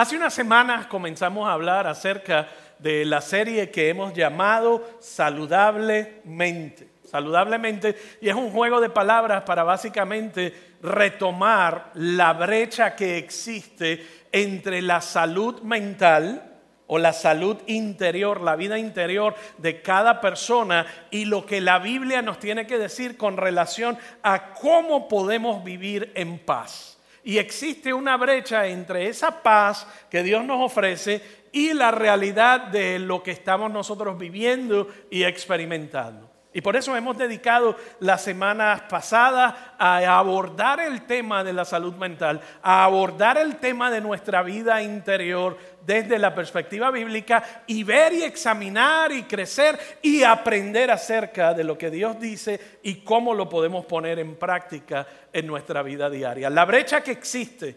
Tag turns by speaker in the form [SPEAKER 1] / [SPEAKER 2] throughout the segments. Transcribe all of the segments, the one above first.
[SPEAKER 1] Hace unas semanas comenzamos a hablar acerca de la serie que hemos llamado Saludablemente. Saludablemente, y es un juego de palabras para básicamente retomar la brecha que existe entre la salud mental o la salud interior, la vida interior de cada persona y lo que la Biblia nos tiene que decir con relación a cómo podemos vivir en paz. Y existe una brecha entre esa paz que Dios nos ofrece y la realidad de lo que estamos nosotros viviendo y experimentando. Y por eso hemos dedicado las semanas pasadas a abordar el tema de la salud mental, a abordar el tema de nuestra vida interior desde la perspectiva bíblica y ver y examinar y crecer y aprender acerca de lo que Dios dice y cómo lo podemos poner en práctica en nuestra vida diaria. La brecha que existe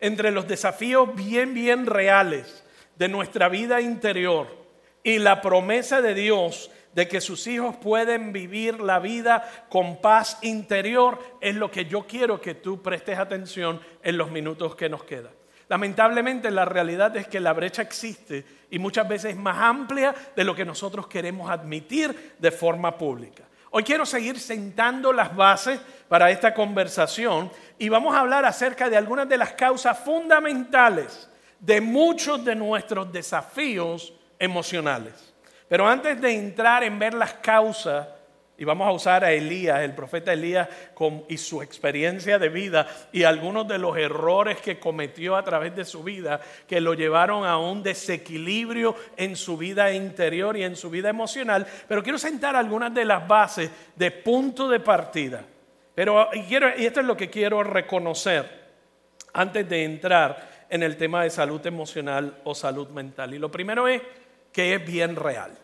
[SPEAKER 1] entre los desafíos bien, bien reales de nuestra vida interior y la promesa de Dios de que sus hijos pueden vivir la vida con paz interior, es lo que yo quiero que tú prestes atención en los minutos que nos quedan. Lamentablemente la realidad es que la brecha existe y muchas veces es más amplia de lo que nosotros queremos admitir de forma pública. Hoy quiero seguir sentando las bases para esta conversación y vamos a hablar acerca de algunas de las causas fundamentales de muchos de nuestros desafíos emocionales. Pero antes de entrar en ver las causas, y vamos a usar a Elías, el profeta Elías, y su experiencia de vida y algunos de los errores que cometió a través de su vida, que lo llevaron a un desequilibrio en su vida interior y en su vida emocional. Pero quiero sentar algunas de las bases de punto de partida. Pero y, esto es lo que quiero reconocer antes de entrar en el tema de salud emocional o salud mental. Y lo primero es que es bien real.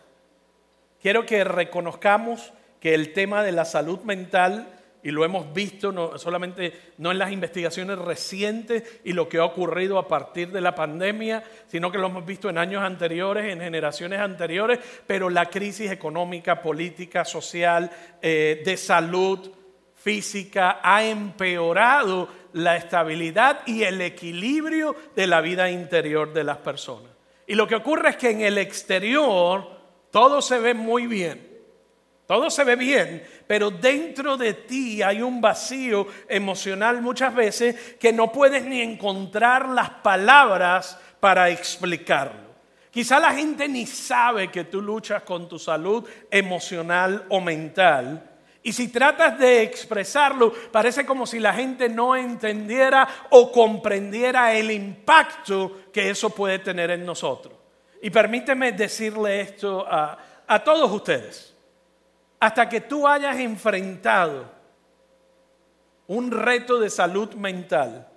[SPEAKER 1] Quiero que reconozcamos que el tema de la salud mental, y lo hemos visto no solamente no en las investigaciones recientes y lo que ha ocurrido a partir de la pandemia, sino que lo hemos visto en años anteriores, en generaciones anteriores, pero la crisis económica, política, social, eh, de salud física ha empeorado la estabilidad y el equilibrio de la vida interior de las personas. Y lo que ocurre es que en el exterior todo se ve muy bien. Todo se ve bien, pero dentro de ti hay un vacío emocional muchas veces que no puedes ni encontrar las palabras para explicarlo. Quizá la gente ni sabe que tú luchas con tu salud emocional o mental. Y si tratas de expresarlo, parece como si la gente no entendiera o comprendiera el impacto que eso puede tener en nosotros. Y permíteme decirle esto a, todos ustedes. Hasta que tú hayas enfrentado un reto de salud mental,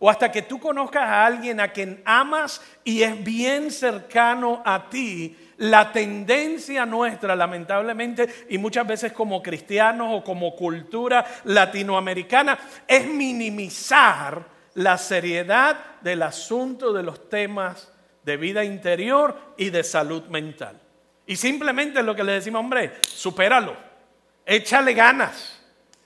[SPEAKER 1] o hasta que tú conozcas a alguien a quien amas y es bien cercano a ti, la tendencia nuestra, lamentablemente, y muchas veces como cristianos o como cultura latinoamericana, es minimizar la seriedad del asunto de los temas de vida interior y de salud mental. Y simplemente lo que le decimos, hombre, supéralo, échale ganas,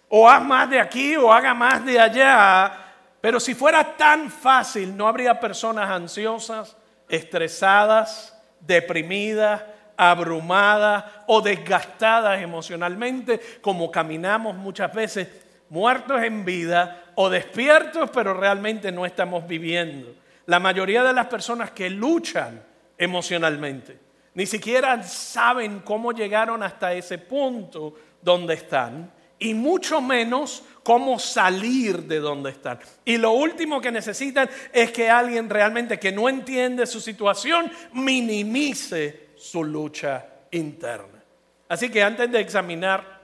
[SPEAKER 1] o haz más de aquí o haga más de allá. Pero si fuera tan fácil, no habría personas ansiosas, estresadas, deprimidas, abrumadas o desgastadas emocionalmente, como caminamos muchas veces, muertos en vida o despiertos, pero realmente no estamos viviendo. La mayoría de las personas que luchan emocionalmente ni siquiera saben cómo llegaron hasta ese punto donde están y mucho menos cómo salir de donde están. Y lo último que necesitan es que alguien realmente que no entiende su situación minimice su lucha interna. Así que antes de examinar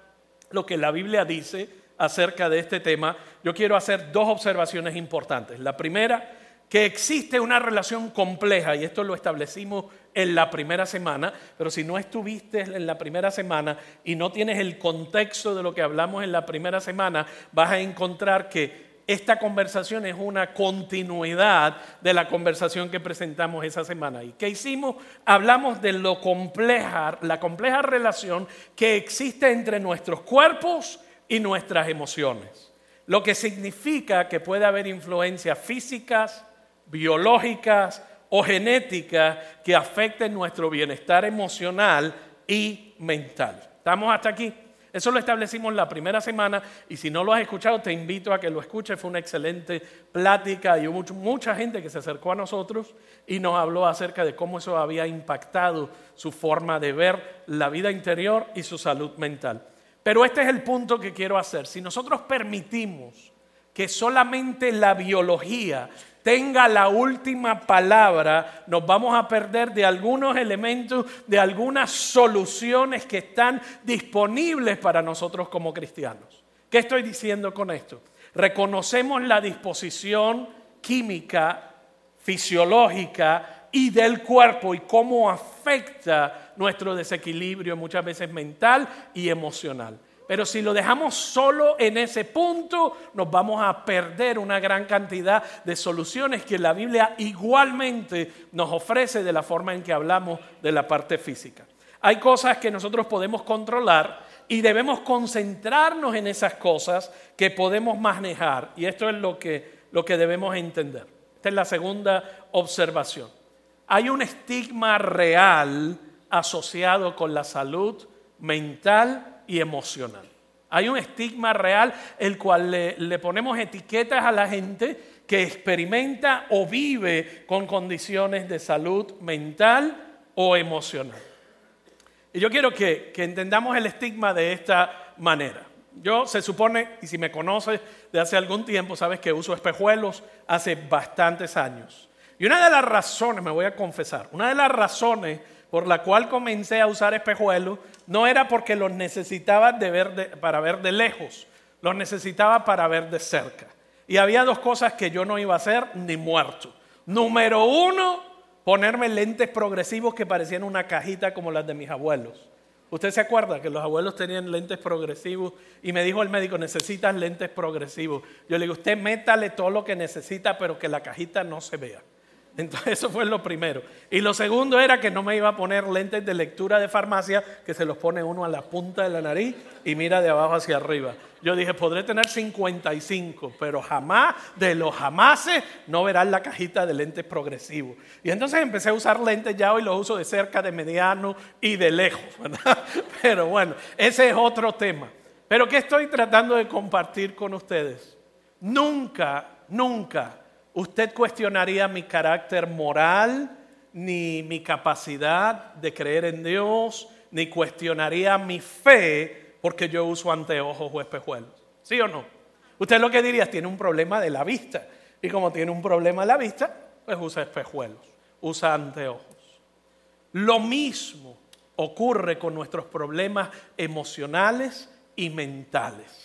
[SPEAKER 1] lo que la Biblia dice acerca de este tema, yo quiero hacer dos observaciones importantes. La primera que existe una relación compleja, y esto lo establecimos en la primera semana, pero si no estuviste en la primera semana y no tienes el contexto de lo que hablamos en la primera semana, vas a encontrar que esta conversación es una continuidad de la conversación que presentamos esa semana. ¿Y qué hicimos? Hablamos de lo compleja, la compleja relación que existe entre nuestros cuerpos y nuestras emociones. Lo que significa que puede haber influencias físicas, biológicas o genéticas que afecten nuestro bienestar emocional y mental. ¿Estamos hasta aquí? Eso lo establecimos la primera semana y si no lo has escuchado te invito a que lo escuches. Fue una excelente plática y hubo mucha gente que se acercó a nosotros y nos habló acerca de cómo eso había impactado su forma de ver la vida interior y su salud mental. Pero este es el punto que quiero hacer. Si nosotros permitimos que solamente la biología tenga la última palabra, nos vamos a perder de algunos elementos, de algunas soluciones que están disponibles para nosotros como cristianos. ¿Qué estoy diciendo con esto? Reconocemos la disposición química, fisiológica y del cuerpo y cómo afecta nuestro desequilibrio muchas veces mental y emocional. Pero si lo dejamos solo en ese punto, nos vamos a perder una gran cantidad de soluciones que la Biblia igualmente nos ofrece de la forma en que hablamos de la parte física. Hay cosas que nosotros podemos controlar y debemos concentrarnos en esas cosas que podemos manejar. Y esto es lo que, lo que debemos entender. Esta es la segunda observación. Hay un estigma real asociado con la salud mental y emocional. Hay un estigma real el cual le, ponemos etiquetas a la gente que experimenta o vive con condiciones de salud mental o emocional. Y yo quiero que, que entendamos el estigma de esta manera. Yo se supone, y si me conoces de hace algún tiempo, sabes que uso espejuelos hace bastantes años. Y una de las razones, me voy a confesar, una de las razones por la cual comencé a usar espejuelos no era porque los necesitaba para ver de lejos, los necesitaba para ver de cerca. Y había dos cosas que yo no iba a hacer ni muerto. Número uno, ponerme lentes progresivos que parecían una cajita como las de mis abuelos. ¿Usted se acuerda que los abuelos tenían lentes progresivos? Y me dijo el médico, necesitas lentes progresivos. Yo le digo, usted métale todo lo que necesita, pero que la cajita no se vea. Entonces eso fue lo primero. Y lo segundo era que no me iba a poner lentes de lectura de farmacia que se los pone uno a la punta de la nariz y mira de abajo hacia arriba. Yo dije, podré tener 55, pero jamás, de los jamases, no verán la cajita de lentes progresivos. Y entonces empecé a usar lentes ya hoy los uso de cerca, de mediano y de lejos. Pero bueno, ese es otro tema. Pero ¿qué estoy tratando de compartir con ustedes? Nunca, nunca usted cuestionaría mi carácter moral, ni mi capacidad de creer en Dios, ni cuestionaría mi fe porque yo uso anteojos o espejuelos. ¿Sí o no? Usted lo que diría tiene un problema de la vista. Y como tiene un problema de la vista, pues usa espejuelos, usa anteojos. Lo mismo ocurre con nuestros problemas emocionales y mentales.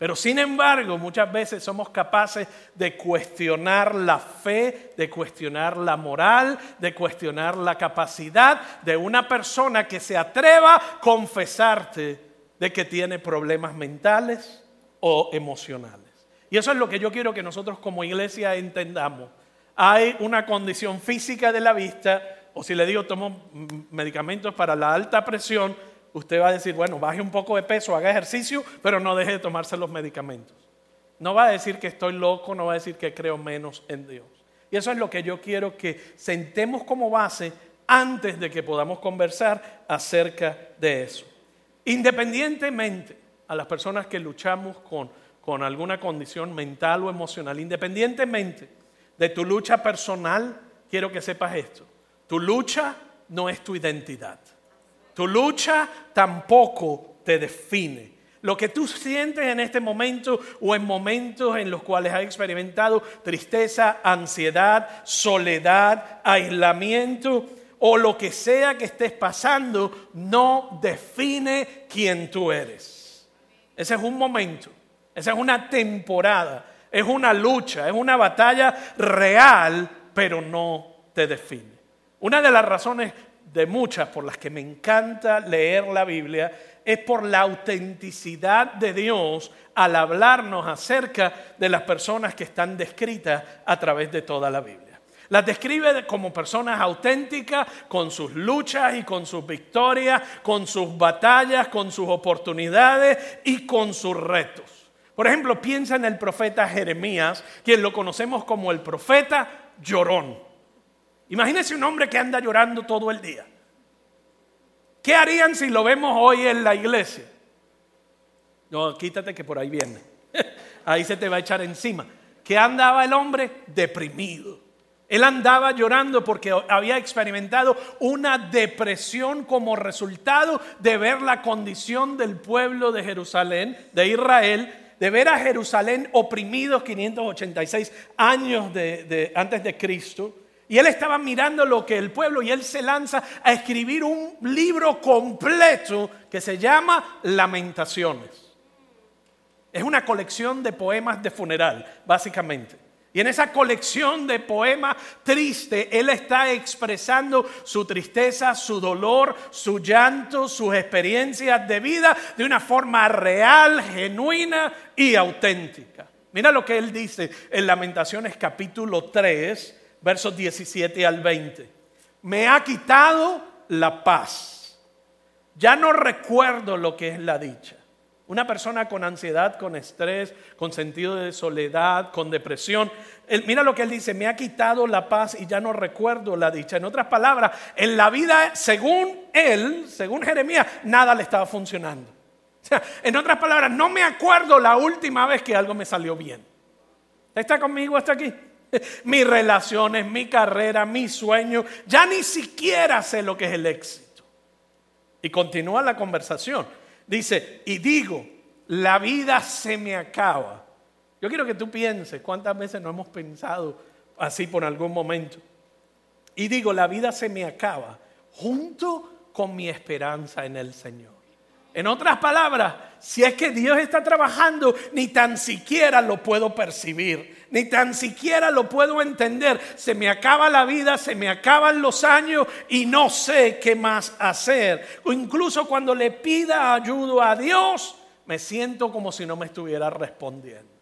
[SPEAKER 1] Pero sin embargo, muchas veces somos capaces de cuestionar la fe, de cuestionar la moral, de cuestionar la capacidad de una persona que se atreva a confesarte de que tiene problemas mentales o emocionales. Y eso es lo que yo quiero que nosotros como iglesia entendamos. Hay una condición física de la vista, o si le digo tomo medicamentos para la alta presión, usted va a decir, bueno, baje un poco de peso, haga ejercicio, pero no deje de tomarse los medicamentos. No va a decir que estoy loco, no va a decir que creo menos en Dios. Y eso es lo que yo quiero que sentemos como base antes de que podamos conversar acerca de eso. Independientemente a las personas que luchamos con, con alguna condición mental o emocional, independientemente de tu lucha personal, quiero que sepas esto. Tu lucha no es tu identidad. Tu lucha tampoco te define. Lo que tú sientes en este momento o en momentos en los cuales has experimentado tristeza, ansiedad, soledad, aislamiento o lo que sea que estés pasando, no define quién tú eres. Ese es un momento, esa es una temporada, es una lucha, es una batalla real, pero no te define. Una de las razones de muchas por las que me encanta leer la Biblia es por la autenticidad de Dios al hablarnos acerca de las personas que están descritas a través de toda la Biblia. Las describe como personas auténticas, con sus luchas y con sus victorias, con sus batallas, con sus oportunidades y con sus retos. Por ejemplo, piensa en el profeta Jeremías, quien lo conocemos como el profeta llorón. Imagínese un hombre que anda llorando todo el día. ¿Qué harían si lo vemos hoy en la iglesia? No, quítate que por ahí viene. Ahí se te va a echar encima. ¿Qué andaba el hombre? Deprimido. Él andaba llorando porque había experimentado una depresión como resultado de ver la condición del pueblo de Jerusalén, de Israel, de ver a Jerusalén oprimidos 586 años de, antes de Cristo. Y él estaba mirando lo que el pueblo y él se lanza a escribir un libro completo que se llama Lamentaciones. Es una colección de poemas de funeral, básicamente. Y en esa colección de poemas tristes, él está expresando su tristeza, su dolor, su llanto, sus experiencias de vida de una forma real, genuina y auténtica. Mira lo que él dice en Lamentaciones capítulo 3, versos 17 al 20. Me ha quitado la paz. Ya no recuerdo lo que es la dicha. Una persona con ansiedad, con estrés, con sentido de soledad, con depresión. mira lo que él dice, me ha quitado la paz y ya no recuerdo la dicha. En otras palabras, en la vida, según él, según Jeremías, nada le estaba funcionando. en otras palabras, no me acuerdo la última vez que algo me salió bien. ¿Está conmigo hasta aquí? Mis relaciones, mi carrera, mi sueño, ya ni siquiera sé lo que es el éxito. Y continúa la conversación. Dice, y digo, la vida se me acaba. Yo quiero que tú pienses cuántas veces no hemos pensado así por algún momento. Y digo, la vida se me acaba junto con mi esperanza en el Señor. En otras palabras, si es que Dios está trabajando, ni tan siquiera lo puedo percibir, ni tan siquiera lo puedo entender. Se me acaba la vida, se me acaban los años y no sé qué más hacer. O incluso cuando le pida ayuda a Dios, me siento como si no me estuviera respondiendo.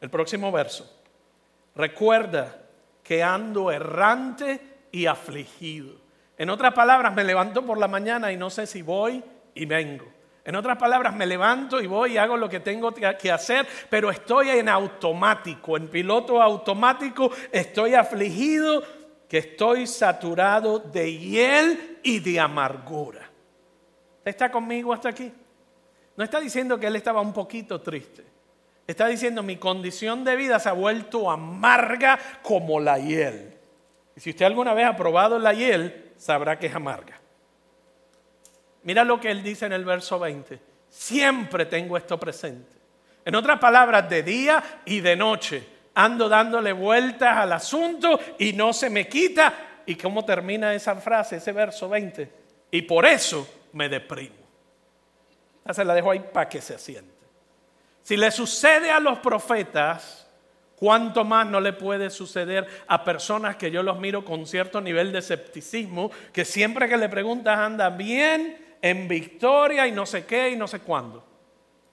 [SPEAKER 1] El próximo verso. Recuerda que ando errante y afligido. En otras palabras, me levanto por la mañana y no sé si voy y vengo. En otras palabras, me levanto y voy y hago lo que tengo que hacer, pero estoy en automático, en piloto automático, estoy afligido, que estoy saturado de hiel y de amargura. ¿Está conmigo hasta aquí? No está diciendo que él estaba un poquito triste. Está diciendo mi condición de vida se ha vuelto amarga como la hiel. Y si usted alguna vez ha probado la hiel, sabrá que es amarga. Mira lo que él dice en el verso 20. Siempre tengo esto presente. En otras palabras, de día y de noche ando dándole vueltas al asunto y no se me quita. ¿Y cómo termina esa frase, ese verso 20? Y por eso me deprimo. Ya se la dejo ahí para que se asiente. Si le sucede a los profetas, ¿Cuánto más no le puede suceder a personas que yo los miro con cierto nivel de escepticismo, que siempre que le preguntas andan bien, en victoria y no sé qué y no sé cuándo?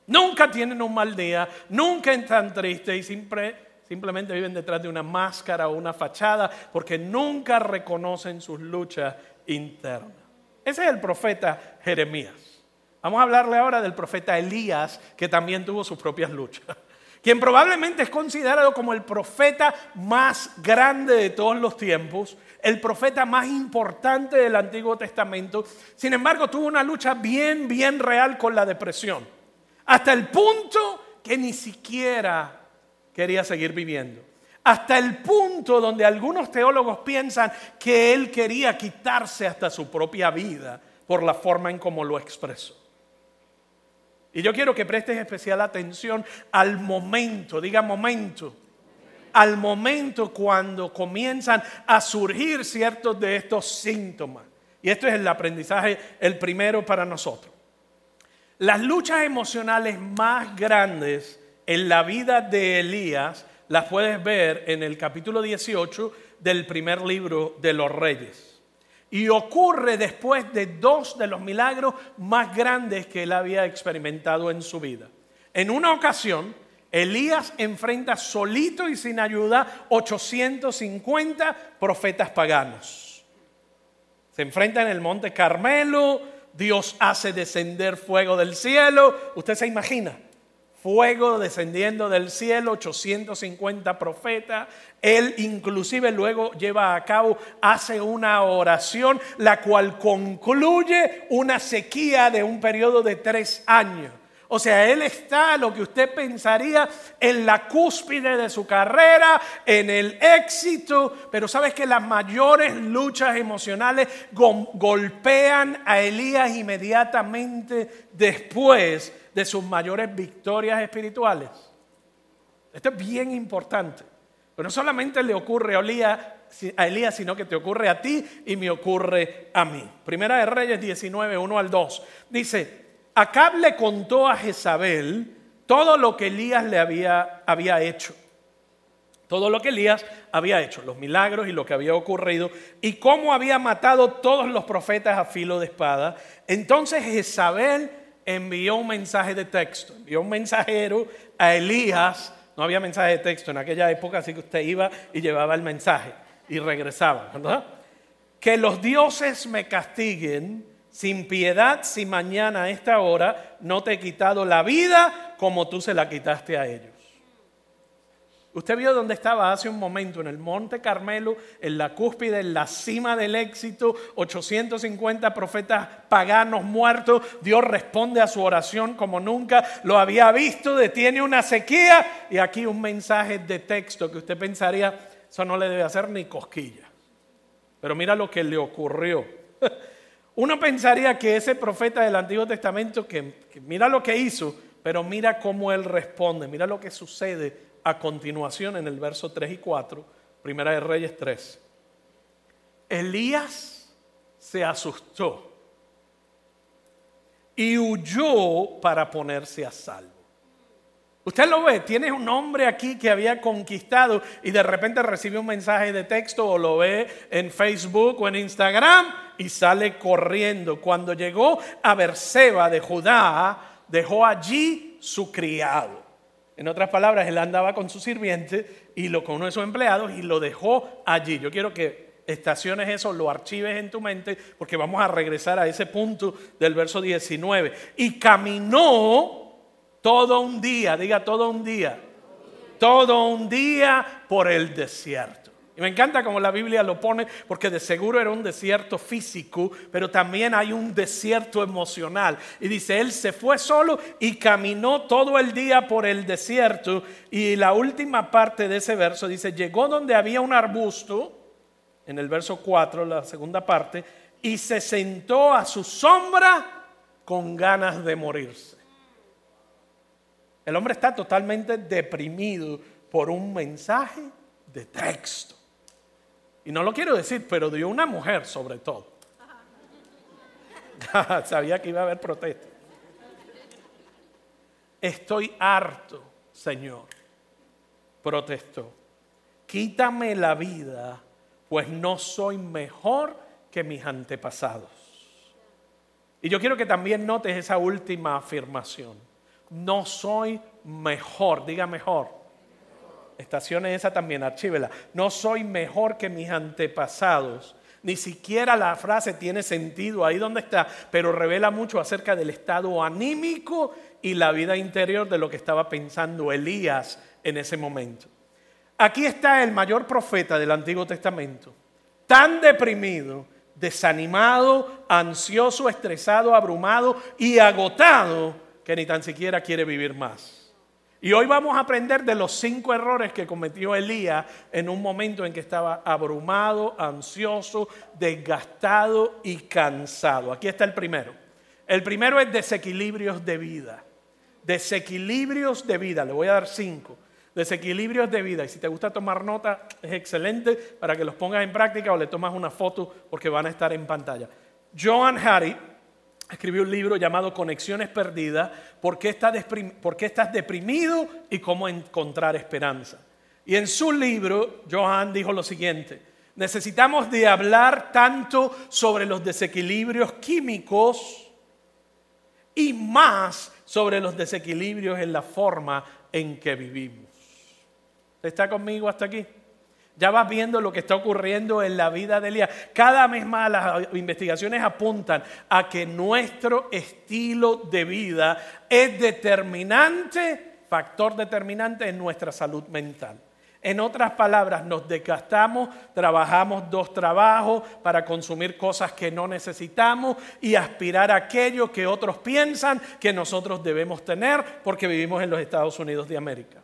[SPEAKER 1] Nunca tienen un mal día, nunca están tristes y siempre, simplemente viven detrás de una máscara o una fachada porque nunca reconocen sus luchas internas. Ese es el profeta Jeremías. Vamos a hablarle ahora del profeta Elías, que también tuvo sus propias luchas quien probablemente es considerado como el profeta más grande de todos los tiempos, el profeta más importante del Antiguo Testamento. Sin embargo, tuvo una lucha bien, bien real con la depresión, hasta el punto que ni siquiera quería seguir viviendo. Hasta el punto donde algunos teólogos piensan que él quería quitarse hasta su propia vida por la forma en cómo lo expresó. Y yo quiero que prestes especial atención al momento, diga momento, al momento cuando comienzan a surgir ciertos de estos síntomas. Y esto es el aprendizaje, el primero para nosotros. Las luchas emocionales más grandes en la vida de Elías las puedes ver en el capítulo 18 del primer libro de los reyes. Y ocurre después de dos de los milagros más grandes que él había experimentado en su vida. En una ocasión, Elías enfrenta solito y sin ayuda 850 profetas paganos. Se enfrenta en el monte Carmelo, Dios hace descender fuego del cielo. Usted se imagina, fuego descendiendo del cielo, 850 profetas. Él inclusive luego lleva a cabo, hace una oración, la cual concluye una sequía de un periodo de tres años. O sea, él está, lo que usted pensaría, en la cúspide de su carrera, en el éxito, pero sabes que las mayores luchas emocionales golpean a Elías inmediatamente después de sus mayores victorias espirituales. Esto es bien importante. Pero no solamente le ocurre a Elías, a Elías, sino que te ocurre a ti y me ocurre a mí. Primera de Reyes 19, 1 al 2. Dice, Acab le contó a Jezabel todo lo que Elías le había, había hecho. Todo lo que Elías había hecho, los milagros y lo que había ocurrido, y cómo había matado todos los profetas a filo de espada. Entonces Jezabel envió un mensaje de texto, envió un mensajero a Elías. No había mensaje de texto en aquella época, así que usted iba y llevaba el mensaje y regresaba. Que los dioses me castiguen sin piedad si mañana a esta hora no te he quitado la vida como tú se la quitaste a ellos. Usted vio dónde estaba hace un momento, en el Monte Carmelo, en la cúspide, en la cima del éxito, 850 profetas paganos muertos. Dios responde a su oración como nunca lo había visto, detiene una sequía y aquí un mensaje de texto que usted pensaría, eso no le debe hacer ni cosquilla. Pero mira lo que le ocurrió. Uno pensaría que ese profeta del Antiguo Testamento, que, mira lo que hizo, pero mira cómo él responde, mira lo que sucede a continuación en el verso 3 y 4, Primera de Reyes 3. Elías se asustó y huyó para ponerse a salvo. Usted lo ve, tiene un hombre aquí que había conquistado y de repente recibe un mensaje de texto o lo ve en Facebook o en Instagram y sale corriendo. Cuando llegó a Berseba de Judá, dejó allí su criado. En otras palabras, él andaba con su sirviente y lo, con uno de sus empleados y lo dejó allí. Yo quiero que estaciones eso, lo archives en tu mente, porque vamos a regresar a ese punto del verso 19. Y caminó todo un día, diga todo un día. Todo un día por el desierto. Y me encanta como la Biblia lo pone, porque de seguro era un desierto físico, pero también hay un desierto emocional. Y dice, él se fue solo y caminó todo el día por el desierto. Y la última parte de ese verso dice, llegó donde había un arbusto, en el verso 4, la segunda parte, y se sentó a su sombra con ganas de morirse. El hombre está totalmente deprimido por un mensaje de texto. Y no lo quiero decir, pero de una mujer sobre todo. Sabía que iba a haber protesta. Estoy harto, Señor, protestó. Quítame la vida, pues no soy mejor que mis antepasados. Y yo quiero que también notes esa última afirmación no soy mejor, diga mejor. Estaciones esa también, archívela. No soy mejor que mis antepasados. Ni siquiera la frase tiene sentido ahí donde está, pero revela mucho acerca del estado anímico y la vida interior de lo que estaba pensando Elías en ese momento. Aquí está el mayor profeta del Antiguo Testamento, tan deprimido, desanimado, ansioso, estresado, abrumado y agotado que ni tan siquiera quiere vivir más. Y hoy vamos a aprender de los cinco errores que cometió Elías en un momento en que estaba abrumado, ansioso, desgastado y cansado. Aquí está el primero. El primero es desequilibrios de vida. Desequilibrios de vida. Le voy a dar cinco. Desequilibrios de vida. Y si te gusta tomar nota, es excelente para que los pongas en práctica o le tomas una foto porque van a estar en pantalla. Joan Harry escribió un libro llamado Conexiones Perdidas, ¿por qué, estás deprimido y cómo encontrar esperanza? Y en su libro, Johan dijo lo siguiente, necesitamos de hablar tanto sobre los desequilibrios químicos y más sobre los desequilibrios en la forma en que vivimos. ¿Está conmigo hasta aquí? Ya vas viendo lo que está ocurriendo en la vida de Elías. Cada vez más las investigaciones apuntan a que nuestro estilo de vida es determinante factor determinante en nuestra salud mental. En otras palabras, nos desgastamos, trabajamos dos trabajos para consumir cosas que no necesitamos y aspirar a aquello que otros piensan que nosotros debemos tener porque vivimos en los Estados Unidos de América.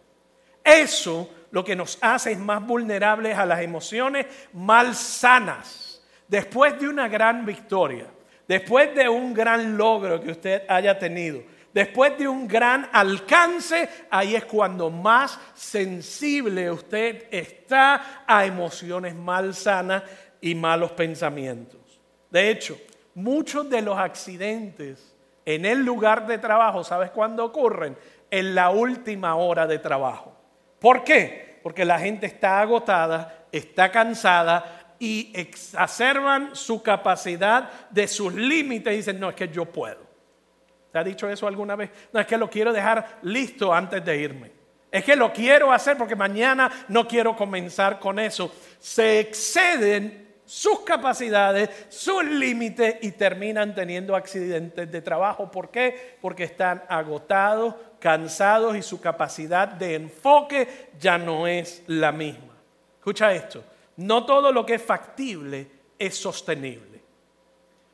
[SPEAKER 1] Eso lo que nos hace es más vulnerables a las emociones mal sanas. Después de una gran victoria, después de un gran logro que usted haya tenido, Después de un gran alcance, ahí es cuando más sensible usted está a emociones malsanas y malos pensamientos. De hecho, muchos de los accidentes en el lugar de trabajo, ¿sabes cuándo ocurren? En la última hora de trabajo. ¿Por qué? Porque la gente está agotada, está cansada y exacerban su capacidad de sus límites y dicen, no, es que yo puedo. ¿Te ha dicho eso alguna vez? No, es que lo quiero dejar listo antes de irme. Es que lo quiero hacer porque mañana no quiero comenzar con eso. Se exceden sus capacidades, sus límites y terminan teniendo accidentes de trabajo. ¿Por qué? Porque están agotados, cansados y su capacidad de enfoque ya no es la misma. Escucha esto, no todo lo que es factible es sostenible.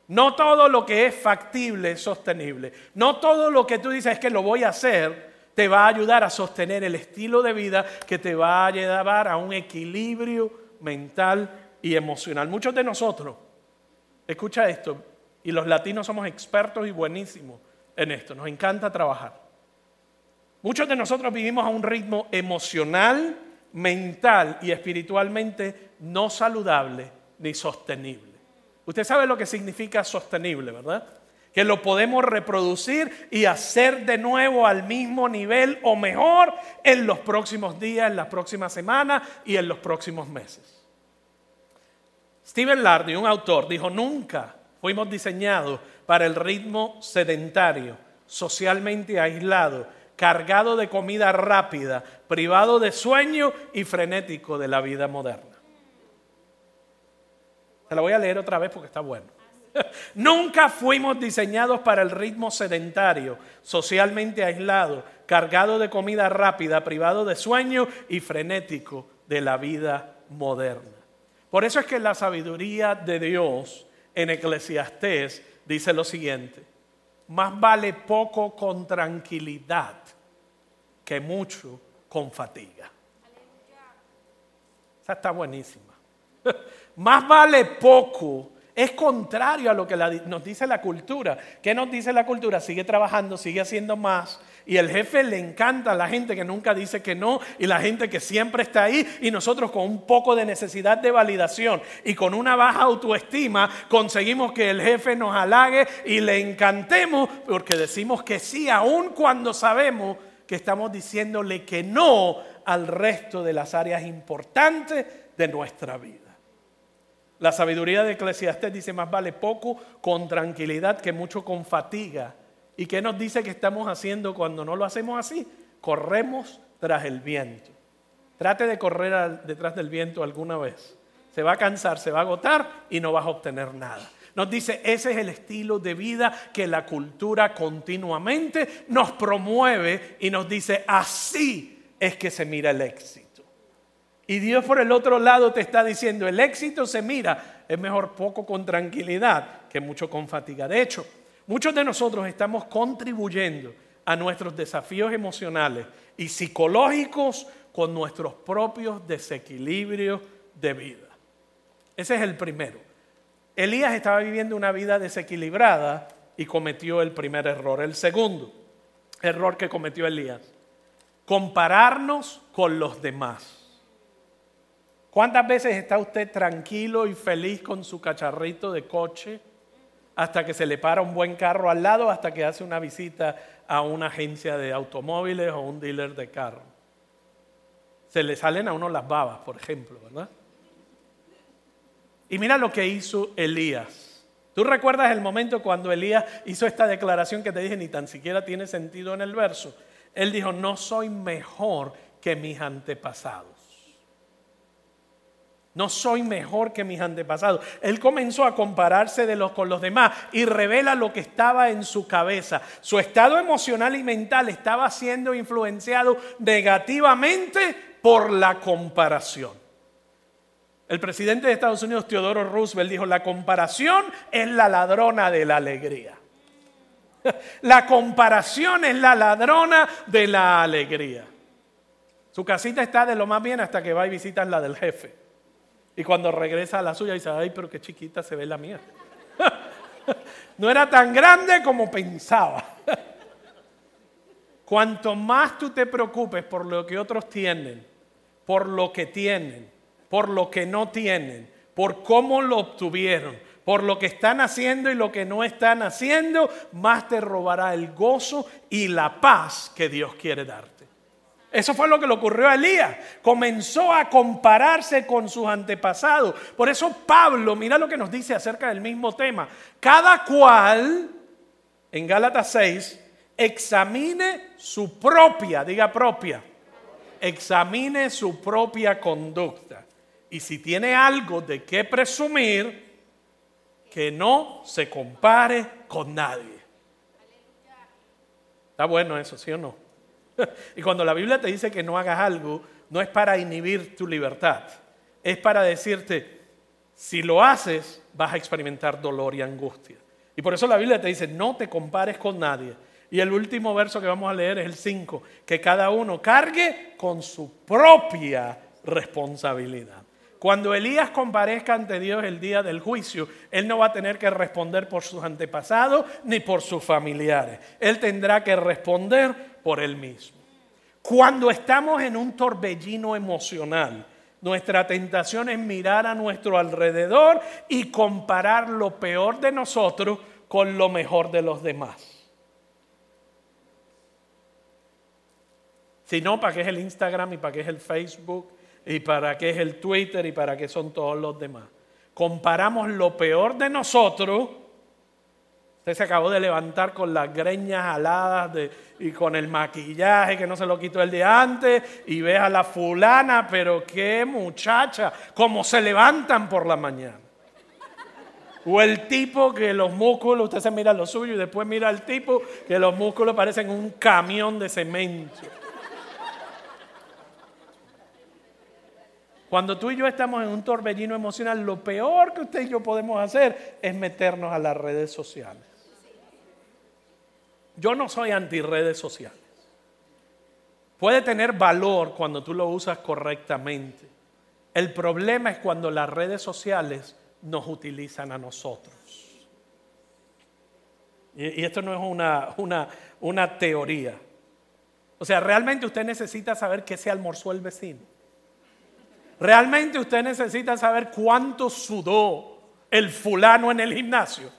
[SPEAKER 1] No todo lo que es factible es sostenible. No todo lo que tú dices es que lo voy a hacer te va a ayudar a sostener el estilo de vida que te va a llevar a un equilibrio mental y emocional. Muchos de nosotros, escucha esto, y los latinos somos expertos y buenísimos en esto, nos encanta trabajar. Muchos de nosotros vivimos a un ritmo emocional, mental y espiritualmente no saludable ni sostenible. Usted sabe lo que significa sostenible, ¿verdad? Que lo podemos reproducir y hacer de nuevo al mismo nivel o mejor en los próximos días, en las próximas semanas y en los próximos meses. Stephen Lardy, un autor, dijo, nunca fuimos diseñados para el ritmo sedentario, socialmente aislado, cargado de comida rápida, privado de sueño y frenético de la vida moderna. Se la voy a leer otra vez porque está bueno. Nunca fuimos diseñados para el ritmo sedentario, socialmente aislado, cargado de comida rápida, privado de sueño y frenético de la vida moderna. Por eso es que la sabiduría de Dios en Eclesiastés dice lo siguiente, más vale poco con tranquilidad que mucho con fatiga. Esa está buenísima. Más vale poco. Es contrario a lo que nos dice la cultura. ¿Qué nos dice la cultura? Sigue trabajando, sigue haciendo más. Y el jefe le encanta a la gente que nunca dice que no y la gente que siempre está ahí. Y nosotros con un poco de necesidad de validación y con una baja autoestima conseguimos que el jefe nos halague y le encantemos porque decimos que sí, aun cuando sabemos que estamos diciéndole que no al resto de las áreas importantes de nuestra vida. La sabiduría de Eclesiastés dice más vale poco con tranquilidad que mucho con fatiga. ¿Y qué nos dice que estamos haciendo cuando no lo hacemos así? Corremos tras el viento. Trate de correr detrás del viento alguna vez. Se va a cansar, se va a agotar y no vas a obtener nada. Nos dice, ese es el estilo de vida que la cultura continuamente nos promueve y nos dice, así es que se mira el éxito. Y Dios por el otro lado te está diciendo, el éxito se mira, es mejor poco con tranquilidad que mucho con fatiga. De hecho, muchos de nosotros estamos contribuyendo a nuestros desafíos emocionales y psicológicos con nuestros propios desequilibrios de vida. Ese es el primero. Elías estaba viviendo una vida desequilibrada y cometió el primer error. El segundo error que cometió Elías, compararnos con los demás. ¿Cuántas veces está usted tranquilo y feliz con su cacharrito de coche hasta que se le para un buen carro al lado, hasta que hace una visita a una agencia de automóviles o un dealer de carro? Se le salen a uno las babas, por ejemplo, ¿verdad? Y mira lo que hizo Elías. ¿Tú recuerdas el momento cuando Elías hizo esta declaración que te dije, ni tan siquiera tiene sentido en el verso? Él dijo, no soy mejor que mis antepasados. No soy mejor que mis antepasados. Él comenzó a compararse de los, con los demás y revela lo que estaba en su cabeza. Su estado emocional y mental estaba siendo influenciado negativamente por la comparación. El presidente de Estados Unidos, Teodoro Roosevelt, dijo, la comparación es la ladrona de la alegría. La comparación es la ladrona de la alegría. Su casita está de lo más bien hasta que va y visita la del jefe. Y cuando regresa a la suya dice, ay, pero qué chiquita se ve la mía. no era tan grande como pensaba. Cuanto más tú te preocupes por lo que otros tienen, por lo que tienen, por lo que no tienen, por cómo lo obtuvieron, por lo que están haciendo y lo que no están haciendo, más te robará el gozo y la paz que Dios quiere dar. Eso fue lo que le ocurrió a Elías. Comenzó a compararse con sus antepasados. Por eso Pablo, mira lo que nos dice acerca del mismo tema. Cada cual, en Gálatas 6, examine su propia, diga propia, examine su propia conducta. Y si tiene algo de qué presumir, que no se compare con nadie. Está bueno eso, ¿sí o no? y cuando la Biblia te dice que no hagas algo, no es para inhibir tu libertad, es para decirte, si lo haces, vas a experimentar dolor y angustia. Y por eso la Biblia te dice, no te compares con nadie. Y el último verso que vamos a leer es el 5, que cada uno cargue con su propia responsabilidad. Cuando Elías comparezca ante Dios el día del juicio, él no va a tener que responder por sus antepasados ni por sus familiares. Él tendrá que responder por él mismo. Cuando estamos en un torbellino emocional, nuestra tentación es mirar a nuestro alrededor y comparar lo peor de nosotros con lo mejor de los demás. Si no, ¿para qué es el Instagram y para qué es el Facebook y para qué es el Twitter y para qué son todos los demás? Comparamos lo peor de nosotros Usted se acabó de levantar con las greñas aladas y con el maquillaje que no se lo quitó el día antes y ve a la fulana, pero qué muchacha, cómo se levantan por la mañana. O el tipo que los músculos, usted se mira lo suyo y después mira al tipo que los músculos parecen un camión de cemento. Cuando tú y yo estamos en un torbellino emocional, lo peor que usted y yo podemos hacer es meternos a las redes sociales. Yo no soy anti redes sociales. Puede tener valor cuando tú lo usas correctamente. El problema es cuando las redes sociales nos utilizan a nosotros. Y, esto no es una, una, una teoría. O sea, realmente usted necesita saber qué se almorzó el vecino. Realmente usted necesita saber cuánto sudó el fulano en el gimnasio.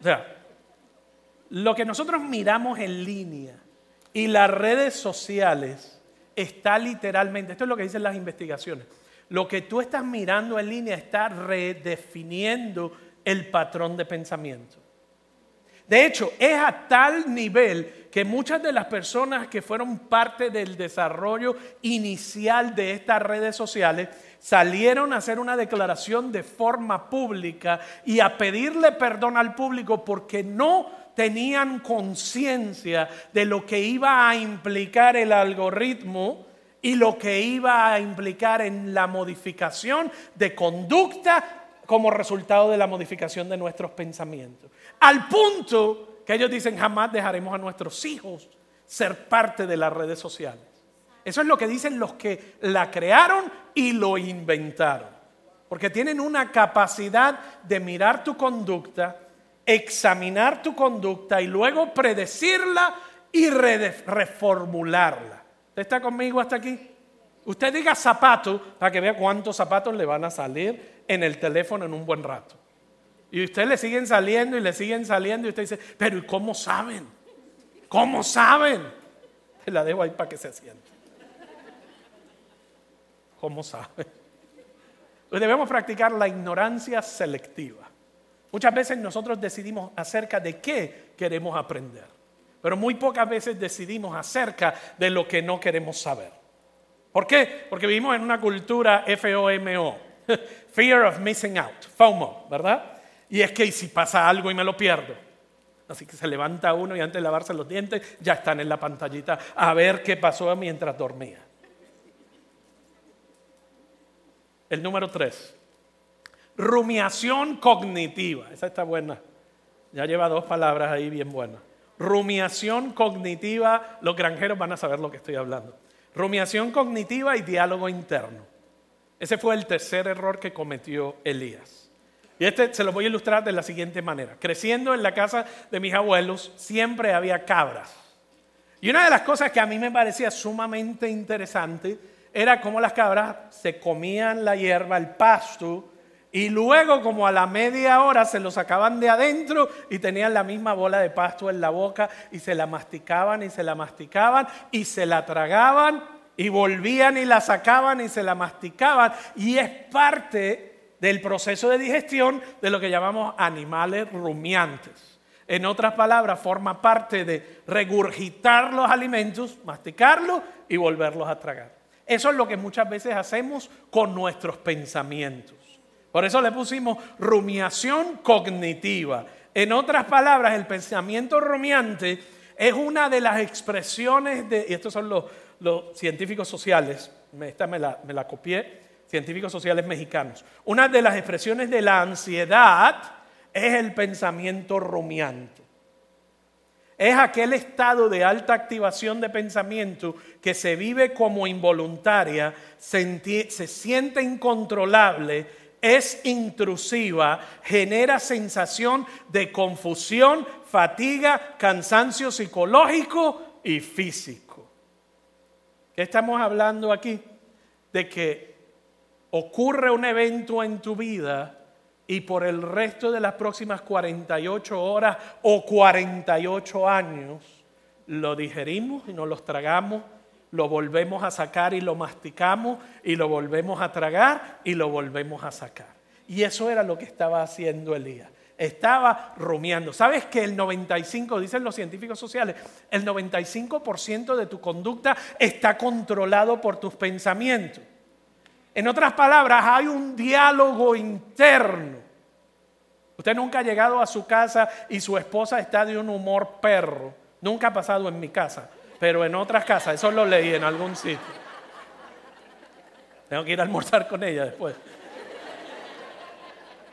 [SPEAKER 1] O sea, lo que nosotros miramos en línea y las redes sociales está literalmente, esto es lo que dicen las investigaciones, lo que tú estás mirando en línea está redefiniendo el patrón de pensamiento. De hecho, es a tal nivel que muchas de las personas que fueron parte del desarrollo inicial de estas redes sociales salieron a hacer una declaración de forma pública y a pedirle perdón al público porque no tenían conciencia de lo que iba a implicar el algoritmo y lo que iba a implicar en la modificación de conducta como resultado de la modificación de nuestros pensamientos. Al punto que ellos dicen jamás dejaremos a nuestros hijos ser parte de las redes sociales. Eso es lo que dicen los que la crearon y lo inventaron. Porque tienen una capacidad de mirar tu conducta, examinar tu conducta y luego predecirla y reformularla. ¿Usted está conmigo hasta aquí? Usted diga zapato para que vea cuántos zapatos le van a salir en el teléfono en un buen rato. Y usted le siguen saliendo y le siguen saliendo y usted dice, pero ¿y cómo saben? ¿Cómo saben? Te la dejo ahí para que se siente. ¿Cómo saben? Pues debemos practicar la ignorancia selectiva. Muchas veces nosotros decidimos acerca de qué queremos aprender, pero muy pocas veces decidimos acerca de lo que no queremos saber. ¿Por qué? Porque vivimos en una cultura FOMO, Fear of Missing Out, FOMO, ¿verdad? Y es que si pasa algo y me lo pierdo. Así que se levanta uno y antes de lavarse los dientes ya están en la pantallita a ver qué pasó mientras dormía. El número tres, rumiación cognitiva. Esa está buena. Ya lleva dos palabras ahí bien buenas. Rumiación cognitiva, los granjeros van a saber lo que estoy hablando. Rumiación cognitiva y diálogo interno. Ese fue el tercer error que cometió Elías. Y este se lo voy a ilustrar de la siguiente manera. Creciendo en la casa de mis abuelos, siempre había cabras. Y una de las cosas que a mí me parecía sumamente interesante era cómo las cabras se comían la hierba, el pasto, y luego como a la media hora se lo sacaban de adentro y tenían la misma bola de pasto en la boca y se la masticaban y se la masticaban y se la tragaban y volvían y la sacaban y se la masticaban. Y es parte del proceso de digestión de lo que llamamos animales rumiantes. En otras palabras, forma parte de regurgitar los alimentos, masticarlos y volverlos a tragar. Eso es lo que muchas veces hacemos con nuestros pensamientos. Por eso le pusimos rumiación cognitiva. En otras palabras, el pensamiento rumiante es una de las expresiones de, y estos son los, científicos sociales, esta me la, copié, científicos sociales mexicanos. Una de las expresiones de la ansiedad es el pensamiento rumiante. Es aquel estado de alta activación de pensamiento que se vive como involuntaria, se, se siente incontrolable, es intrusiva, genera sensación de confusión, fatiga, cansancio psicológico y físico. ¿Qué estamos hablando aquí? De que ocurre un evento en tu vida y por el resto de las próximas 48 horas o 48 años lo digerimos y nos los tragamos, lo volvemos a sacar y lo masticamos y lo volvemos a tragar y lo volvemos a sacar. Y eso era lo que estaba haciendo Elías. Estaba rumiando. ¿Sabes que el 95, dicen los científicos sociales, el 95% de tu conducta está controlado por tus pensamientos? En otras palabras, hay un diálogo interno. Usted nunca ha llegado a su casa y su esposa está de un humor perro. Nunca ha pasado en mi casa, pero en otras casas. Eso lo leí en algún sitio. Tengo que ir a almorzar con ella después.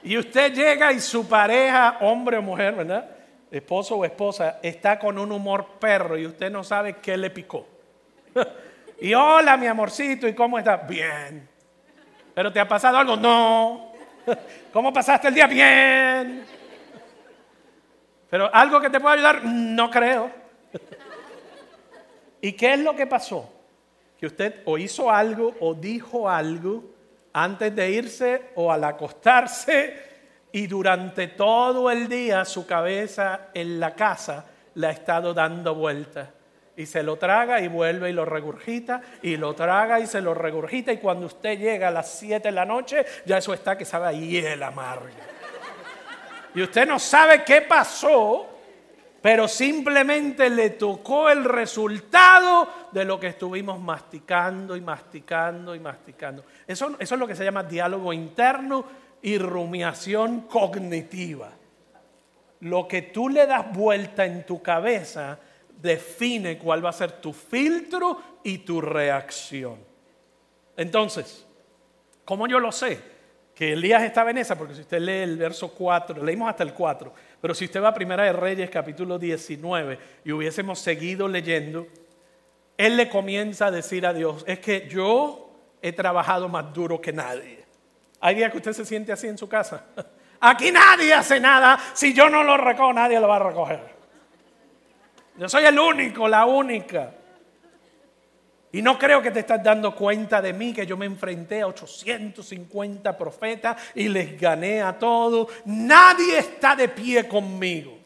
[SPEAKER 1] Y usted llega y su pareja, hombre o mujer, ¿verdad? Esposo o esposa, está con un humor perro y usted no sabe qué le picó. y hola, mi amorcito, ¿y cómo está? Bien. ¿Pero te ha pasado algo? No. ¿Cómo pasaste el día? Bien. ¿Pero algo que te pueda ayudar? No creo. ¿Y qué es lo que pasó? Que usted o hizo algo o dijo algo antes de irse o al acostarse y durante todo el día su cabeza en la casa le ha estado dando vueltas y se lo traga y vuelve y lo regurgita y lo traga y se lo regurgita y cuando usted llega a las 7 de la noche ya eso está que sabe a hiel amarga. Y usted no sabe qué pasó, pero simplemente le tocó el resultado de lo que estuvimos masticando y masticando y masticando. Eso, eso es lo que se llama diálogo interno y rumiación cognitiva. Lo que tú le das vuelta en tu cabeza define cuál va a ser tu filtro y tu reacción. Entonces, ¿cómo yo lo sé? Que Elías estaba en esa, porque si usted lee el verso 4, leímos hasta el 4, pero si usted va a Primera de Reyes capítulo 19 y hubiésemos seguido leyendo, él le comienza a decir a Dios, es que yo he trabajado más duro que nadie. Hay días que usted se siente así en su casa. Aquí nadie hace nada, si yo no lo recojo, nadie lo va a recoger. Yo soy el único, la única. Y no creo que te estás dando cuenta de mí, que yo me enfrenté a 850 profetas y les gané a todos. Nadie está de pie conmigo.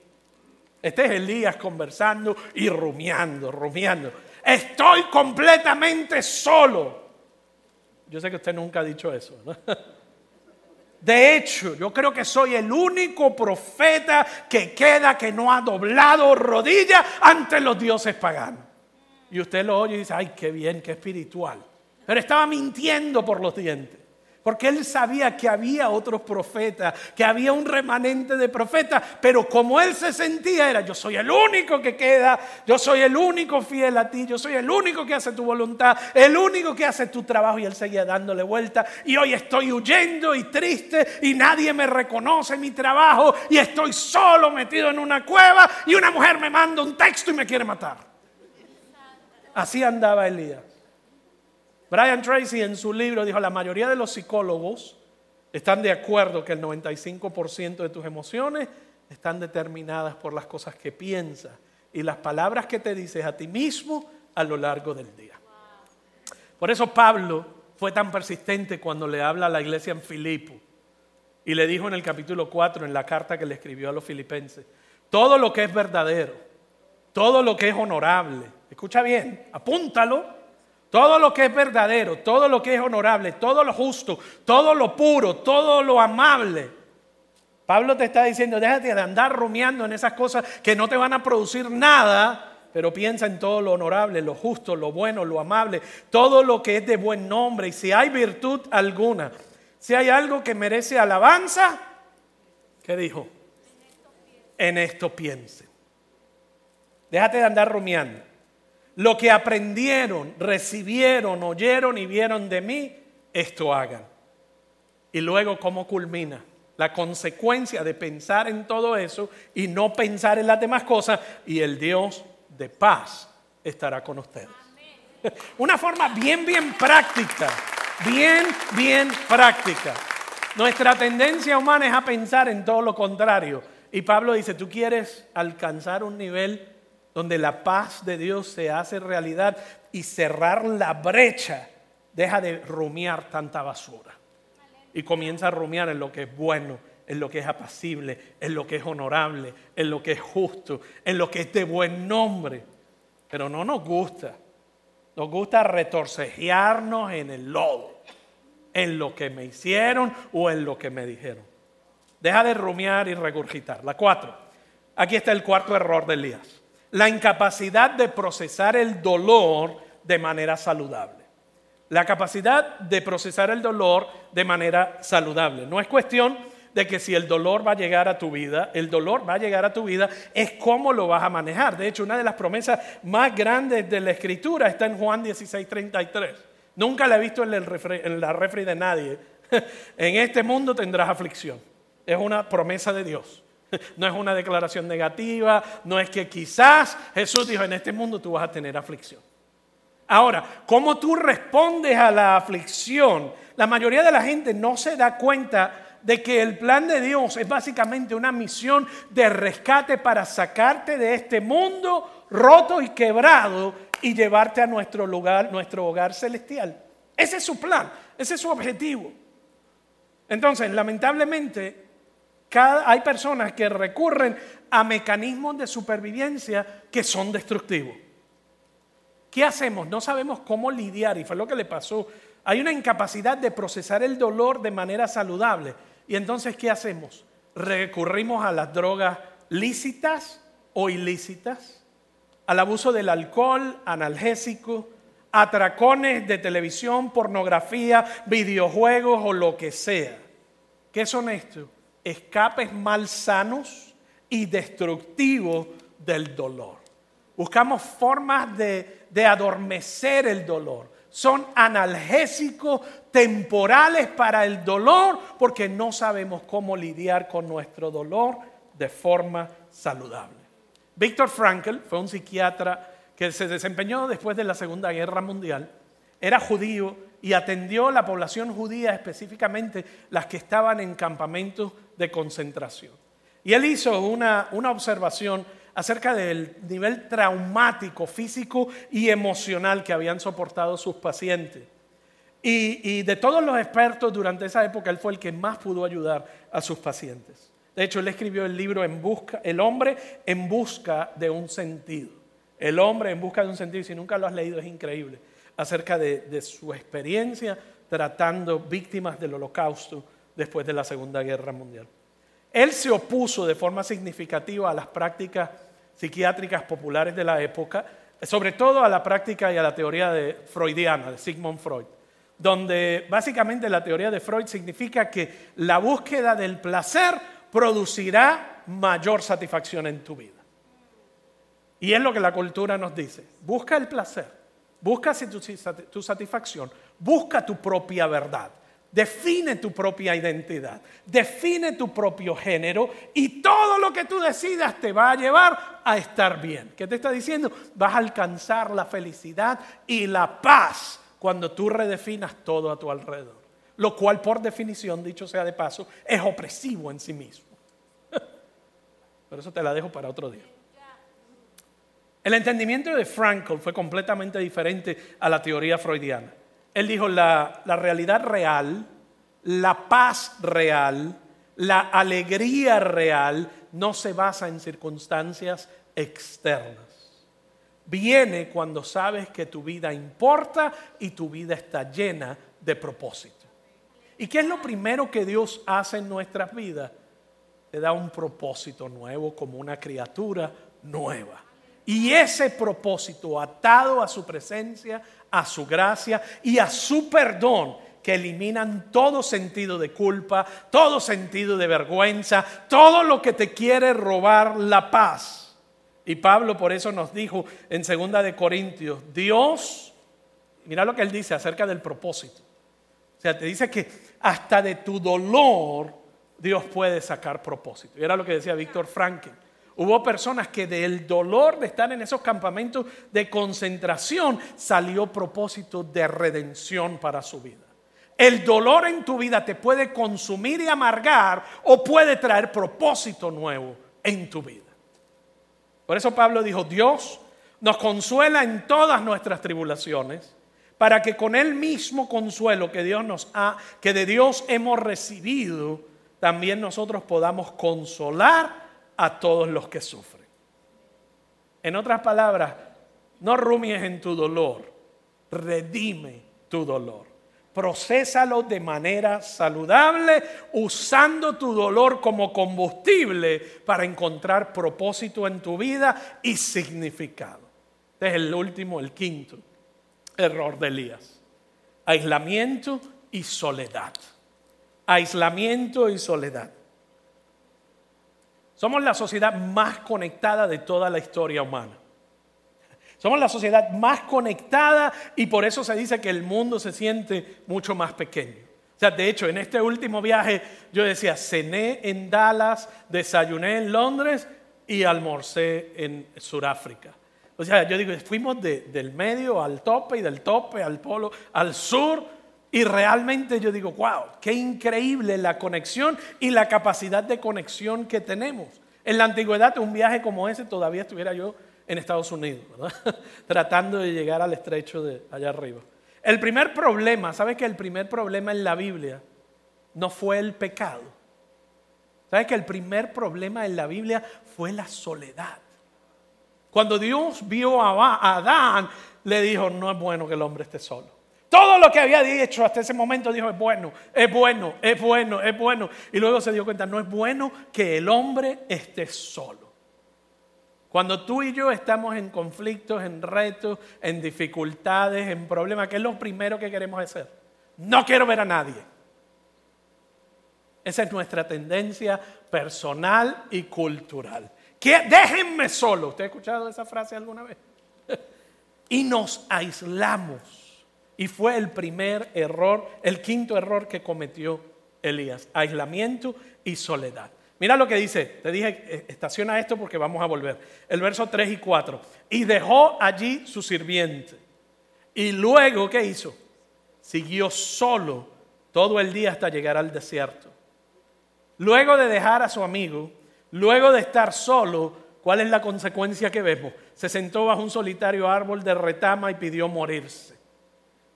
[SPEAKER 1] Este es Elías conversando y rumiando, rumiando. Estoy completamente solo. Yo sé que usted nunca ha dicho eso. ¿no? De hecho, yo creo que soy el único profeta que queda que no ha doblado rodilla ante los dioses paganos. Y usted lo oye y dice, ay, qué bien, qué espiritual. pero estaba mintiendo por los dientes. Porque él sabía que había otros profetas, que había un remanente de profetas, pero como él se sentía era, yo soy el único que queda, yo soy el único fiel a ti, yo soy el único que hace tu voluntad, el único que hace tu trabajo y él seguía dándole vuelta y hoy estoy huyendo y triste y nadie me reconoce mi trabajo y estoy solo metido en una cueva y una mujer me manda un texto y me quiere matar. Así andaba Elías. Brian Tracy en su libro dijo, la mayoría de los psicólogos están de acuerdo que el 95% de tus emociones están determinadas por las cosas que piensas y las palabras que te dices a ti mismo a lo largo del día. Por eso Pablo fue tan persistente cuando le habla a la iglesia en Filipo y le dijo en el capítulo 4, en la carta que le escribió a los filipenses, todo lo que es verdadero, todo lo que es honorable, escucha bien, apúntalo, todo lo que es verdadero, todo lo que es honorable, todo lo justo, todo lo puro, todo lo amable. Pablo te está diciendo, déjate de andar rumiando en esas cosas que no te van a producir nada, pero piensa en todo lo honorable, lo justo, lo bueno, lo amable, todo lo que es de buen nombre. Y si hay virtud alguna, si hay algo que merece alabanza, ¿qué dijo? En esto piense. Déjate de andar rumiando lo que aprendieron, recibieron, oyeron y vieron de mí, esto hagan. Y luego, ¿cómo culmina? La consecuencia de pensar en todo eso y no pensar en las demás cosas, y el Dios de paz estará con ustedes. Una forma bien, bien práctica, bien, bien práctica. Nuestra tendencia humana es a pensar en todo lo contrario. Y Pablo dice, tú quieres alcanzar un nivel donde la paz de Dios se hace realidad y cerrar la brecha, deja de rumiar tanta basura. Y comienza a rumiar en lo que es bueno, en lo que es apacible, en lo que es honorable, en lo que es justo, en lo que es de buen nombre. Pero no nos gusta. Nos gusta retorcejearnos en el lodo, en lo que me hicieron o en lo que me dijeron. Deja de rumiar y regurgitar. La cuatro. Aquí está el cuarto error de Elías la incapacidad de procesar el dolor de manera saludable. La capacidad de procesar el dolor de manera saludable. No es cuestión de que si el dolor va a llegar a tu vida, el dolor va a llegar a tu vida, es cómo lo vas a manejar. De hecho, una de las promesas más grandes de la escritura está en Juan 16, 33. Nunca la he visto en, en la refri de nadie. en este mundo tendrás aflicción. Es una promesa de Dios. No es una declaración negativa, no es que quizás Jesús dijo, en este mundo tú vas a tener aflicción. Ahora, ¿cómo tú respondes a la aflicción? La mayoría de la gente no se da cuenta de que el plan de Dios es básicamente una misión de rescate para sacarte de este mundo roto y quebrado y llevarte a nuestro lugar, nuestro hogar celestial. Ese es su plan, ese es su objetivo. Entonces, lamentablemente, hay personas que recurren a mecanismos de supervivencia que son destructivos. ¿Qué hacemos? No sabemos cómo lidiar y fue lo que le pasó. Hay una incapacidad de procesar el dolor de manera saludable. Y entonces, ¿qué hacemos? Recurrimos a las drogas lícitas o ilícitas, al abuso del alcohol, analgésico, atracones de televisión, pornografía, videojuegos o lo que sea. ¿Qué son estos? Escapes malsanos y destructivos del dolor. Buscamos formas de, de adormecer el dolor. Son analgésicos temporales para el dolor porque no sabemos cómo lidiar con nuestro dolor de forma saludable. Víctor Frankl fue un psiquiatra que se desempeñó después de la Segunda Guerra Mundial. Era judío y atendió la población judía, específicamente las que estaban en campamentos de concentración. Y él hizo una, observación acerca del nivel traumático, físico y emocional que habían soportado sus pacientes. Y, y, de todos los expertos durante esa época, él fue el que más pudo ayudar a sus pacientes. De hecho, él escribió el libro en busca, El hombre en busca de un sentido. El hombre en busca de un sentido, si nunca lo has leído, es increíble, acerca de, su experiencia tratando víctimas del holocausto después de la Segunda Guerra Mundial. Él se opuso de forma significativa a las prácticas psiquiátricas populares de la época, sobre todo a la práctica y a la teoría de freudiana, de Sigmund Freud. donde básicamente la teoría de Freud significa que la búsqueda del placer producirá mayor satisfacción en tu vida. Y es lo que la cultura nos dice. Busca el placer, busca tu, satisfacción, busca tu propia verdad. Define tu propia identidad, define tu propio género y todo lo que tú decidas te va a llevar a estar bien. ¿Qué te está diciendo? Vas a alcanzar la felicidad y la paz cuando tú redefinas todo a tu alrededor. Lo cual por definición, dicho sea de paso, es opresivo en sí mismo. Por eso te la dejo para otro día. El entendimiento de Frankl fue completamente diferente a la teoría freudiana. Él dijo, la, realidad real, la paz real, la alegría real no se basa en circunstancias externas. Viene cuando sabes que tu vida importa y tu vida está llena de propósito. ¿Y qué es lo primero que Dios hace en nuestras vidas? Te da un propósito nuevo como una criatura nueva. Y ese propósito atado a su presencia, a su gracia y a su perdón, que eliminan todo sentido de culpa, todo sentido de vergüenza, todo lo que te quiere robar la paz. Y Pablo por eso nos dijo en segunda de Corintios, Dios, mira lo que él dice acerca del propósito. O sea, te dice que hasta de tu dolor Dios puede sacar propósito. Y era lo que decía Víctor Franklin. Hubo personas que del dolor de estar en esos campamentos de concentración salió propósito de redención para su vida. El dolor en tu vida te puede consumir y amargar o puede traer propósito nuevo en tu vida. Por eso Pablo dijo, Dios nos consuela en todas nuestras tribulaciones para que con el mismo consuelo que Dios nos ha que de Dios hemos recibido, también nosotros podamos consolar a todos los que sufren. En otras palabras, no rumies en tu dolor, redime tu dolor. Procésalo de manera saludable, usando tu dolor como combustible para encontrar propósito en tu vida y significado. Este es el último, el quinto error de Elías. Aislamiento y soledad. Aislamiento y soledad. Somos la sociedad más conectada de toda la historia humana. Somos la sociedad más conectada y por eso se dice que el mundo se siente mucho más pequeño. O sea, de hecho, en este último viaje yo decía, cené en Dallas, desayuné en Londres y almorcé en Sudáfrica. O sea, yo digo, fuimos del medio al tope y del tope al polo, al sur y realmente yo digo, wow, qué increíble la conexión y la capacidad de conexión que tenemos. En la antigüedad, un viaje como ese todavía estuviera yo en Estados Unidos, tratando de llegar al estrecho de allá arriba. El primer problema, ¿sabes que el primer problema en la Biblia no fue el pecado? ¿Sabes que el primer problema en la Biblia fue la soledad? Cuando Dios vio a Adán, le dijo, no es bueno que el hombre esté solo. Todo lo que había dicho hasta ese momento dijo, es bueno, es bueno, es bueno, es bueno. Y luego se dio cuenta, no es bueno que el hombre esté solo. Cuando tú y yo estamos en conflictos, en retos, en dificultades, en problemas, ¿qué es lo primero que queremos hacer? No quiero ver a nadie. Esa es nuestra tendencia personal y cultural. Déjenme solo. ¿Usted ha escuchado esa frase alguna vez? y nos aislamos y fue el primer error, el quinto error que cometió Elías, aislamiento y soledad. Mira lo que dice, te dije, eh, estaciona esto porque vamos a volver. El verso 3 y 4. Y dejó allí su sirviente. Y luego, ¿qué hizo? Siguió solo todo el día hasta llegar al desierto. Luego de dejar a su amigo, luego de estar solo, ¿cuál es la consecuencia que vemos? Se sentó bajo un solitario árbol de retama y pidió morirse.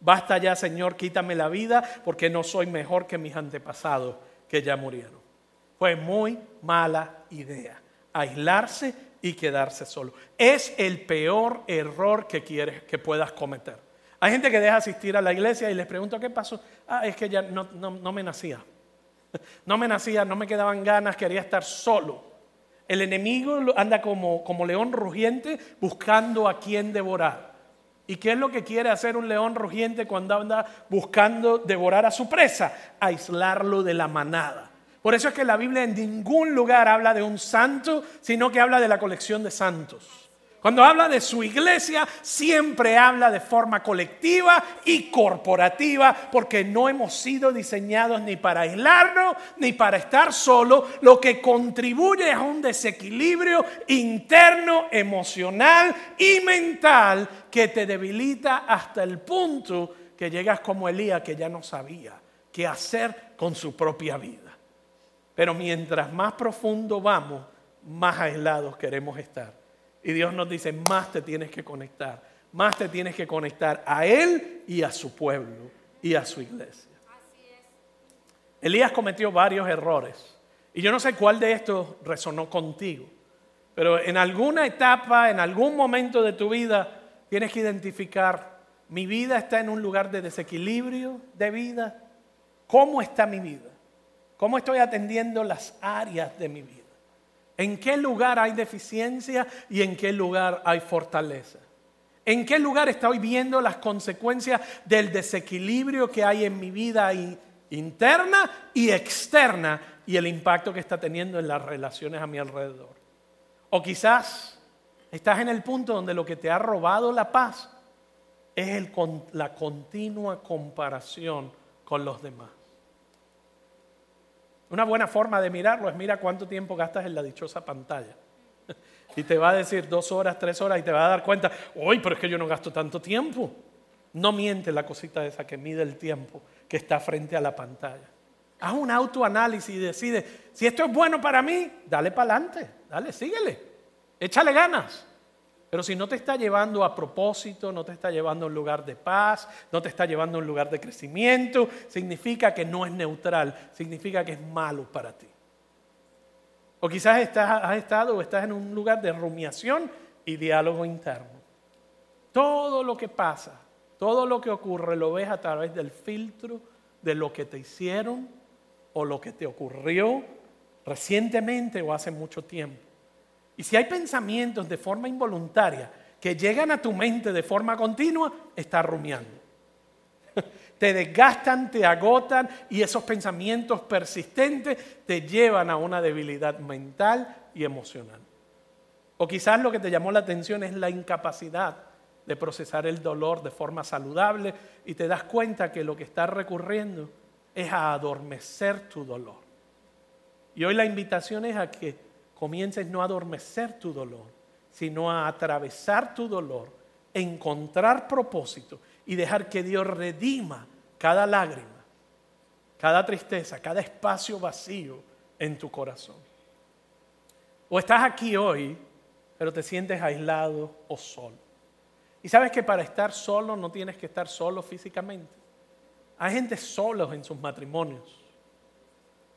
[SPEAKER 1] Basta ya, Señor, quítame la vida porque no soy mejor que mis antepasados que ya murieron. Fue muy mala idea aislarse y quedarse solo. Es el peor error que quieres que puedas cometer. Hay gente que deja asistir a la iglesia y les pregunto qué pasó. Ah, es que ya no, no me nacía. No me nacía, no me quedaban ganas, quería estar solo. El enemigo anda como, como león rugiente buscando a quien devorar. ¿Y qué es lo que quiere hacer un león rugiente cuando anda buscando devorar a su presa? Aislarlo de la manada. Por eso es que la Biblia en ningún lugar habla de un santo, sino que habla de la colección de santos. Cuando habla de su iglesia, siempre habla de forma colectiva y corporativa, porque no hemos sido diseñados ni para aislarnos ni para estar solos, lo que contribuye a un desequilibrio interno, emocional y mental que te debilita hasta el punto que llegas como Elías, que ya no sabía qué hacer con su propia vida. Pero mientras más profundo vamos, más aislados queremos estar. Y Dios nos dice, más te tienes que conectar, más te tienes que conectar a Él y a su pueblo y a su iglesia. Elías cometió varios errores. Y yo no sé cuál de estos resonó contigo. Pero en alguna etapa, en algún momento de tu vida, tienes que identificar, mi vida está en un lugar de desequilibrio de vida. ¿Cómo está mi vida? ¿Cómo estoy atendiendo las áreas de mi vida? ¿En qué lugar hay deficiencia y en qué lugar hay fortaleza? ¿En qué lugar estoy viendo las consecuencias del desequilibrio que hay en mi vida interna y externa y el impacto que está teniendo en las relaciones a mi alrededor? O quizás estás en el punto donde lo que te ha robado la paz es la continua comparación con los demás. Una buena forma de mirarlo es mira cuánto tiempo gastas en la dichosa pantalla. Y te va a decir dos horas, tres horas y te va a dar cuenta, uy, pero es que yo no gasto tanto tiempo. No miente la cosita esa que mide el tiempo que está frente a la pantalla. Haz un autoanálisis y decide, si esto es bueno para mí, dale para adelante, dale, síguele, échale ganas. Pero si no te está llevando a propósito, no te está llevando a un lugar de paz, no te está llevando a un lugar de crecimiento, significa que no es neutral, significa que es malo para ti. O quizás has estado o estás en un lugar de rumiación y diálogo interno. Todo lo que pasa, todo lo que ocurre lo ves a través del filtro de lo que te hicieron o lo que te ocurrió recientemente o hace mucho tiempo. Y si hay pensamientos de forma involuntaria que llegan a tu mente de forma continua, estás rumiando. Te desgastan, te agotan y esos pensamientos persistentes te llevan a una debilidad mental y emocional. O quizás lo que te llamó la atención es la incapacidad de procesar el dolor de forma saludable y te das cuenta que lo que está recurriendo es a adormecer tu dolor. Y hoy la invitación es a que comiences no a adormecer tu dolor, sino a atravesar tu dolor, encontrar propósito y dejar que Dios redima cada lágrima, cada tristeza, cada espacio vacío en tu corazón. O estás aquí hoy, pero te sientes aislado o solo. Y sabes que para estar solo no tienes que estar solo físicamente. Hay gente solos en sus matrimonios.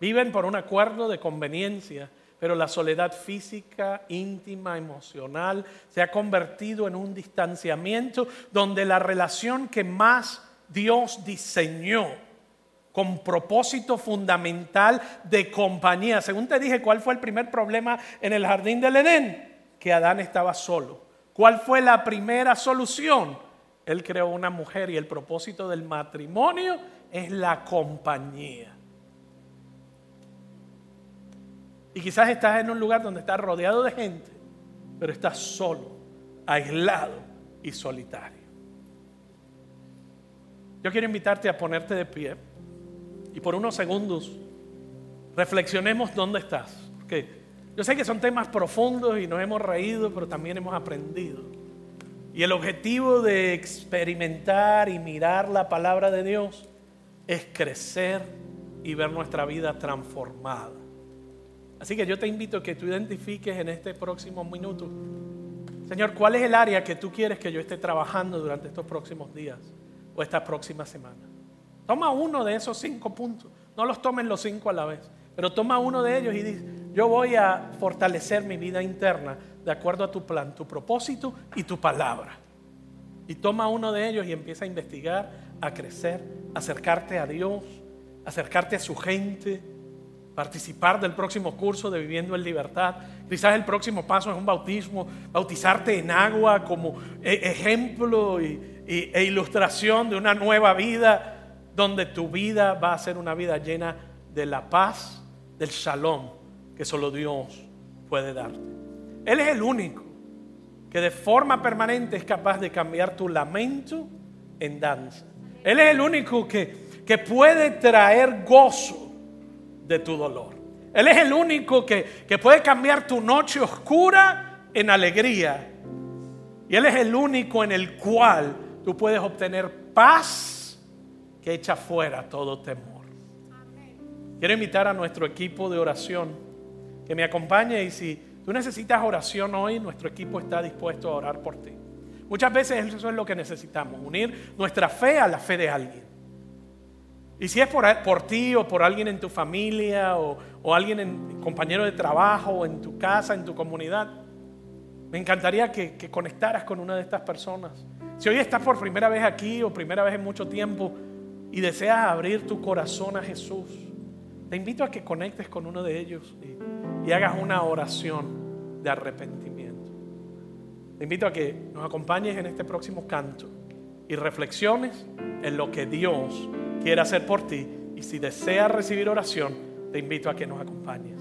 [SPEAKER 1] Viven por un acuerdo de conveniencia pero la soledad física, íntima, emocional, se ha convertido en un distanciamiento donde la relación que más Dios diseñó con propósito fundamental de compañía. Según te dije, ¿cuál fue el primer problema en el jardín del Edén? Que Adán estaba solo. ¿Cuál fue la primera solución? Él creó una mujer y el propósito del matrimonio es la compañía. Y quizás estás en un lugar donde estás rodeado de gente, pero estás solo, aislado y solitario. Yo quiero invitarte a ponerte de pie y por unos segundos reflexionemos dónde estás. Porque yo sé que son temas profundos y nos hemos reído, pero también hemos aprendido. Y el objetivo de experimentar y mirar la palabra de Dios es crecer y ver nuestra vida transformada. Así que yo te invito a que tú identifiques en este próximo minuto, Señor, ¿cuál es el área que tú quieres que yo esté trabajando durante estos próximos días o esta próxima semana? Toma uno de esos cinco puntos. No los tomen los cinco a la vez, pero toma uno de ellos y dice, yo voy a fortalecer mi vida interna de acuerdo a tu plan, tu propósito y tu palabra. Y toma uno de ellos y empieza a investigar, a crecer, acercarte a Dios, acercarte a su gente participar del próximo curso de Viviendo en Libertad. Quizás el próximo paso es un bautismo, bautizarte en agua como e, ejemplo e ilustración de una nueva vida, donde tu vida va a ser una vida llena de la paz, del shalom que solo Dios puede darte. Él es el único que de forma permanente es capaz de cambiar tu lamento en danza. Él es el único que, que puede traer gozo de tu dolor. Él es el único que, que puede cambiar tu noche oscura en alegría. Y Él es el único en el cual tú puedes obtener paz que echa fuera todo temor. Quiero invitar a nuestro equipo de oración que me acompañe y si tú necesitas oración hoy, nuestro equipo está dispuesto a orar por ti. Muchas veces eso es lo que necesitamos, unir nuestra fe a la fe de alguien. Y si es por, por ti o por alguien en tu familia o, o alguien, en, compañero de trabajo, o en tu casa, en tu comunidad, me encantaría que, que conectaras con una de estas personas. Si hoy estás por primera vez aquí o primera vez en mucho tiempo y deseas abrir tu corazón a Jesús, te invito a que conectes con uno de ellos y, y hagas una oración de arrepentimiento. Te invito a que nos acompañes en este próximo canto y reflexiones en lo que Dios quiere hacer por ti. Y si deseas recibir oración, te invito a que nos acompañes.